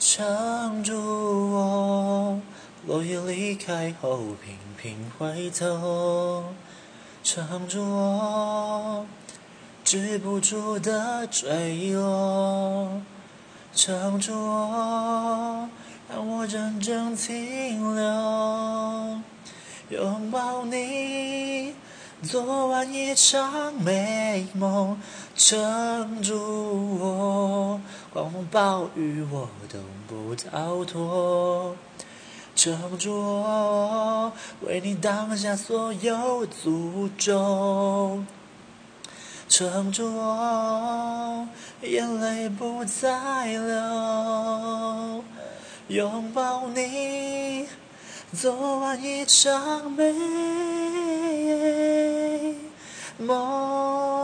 撑住我，落叶离开后频频回头，撑住我，止不住的坠落，撑住我，让我真正停留，拥抱你。做完一场美梦，撑住我，狂风暴雨我都不逃脱。撑住我，为你挡下所有诅咒。撑住我，眼泪不再流。拥抱你，昨晚一场美梦。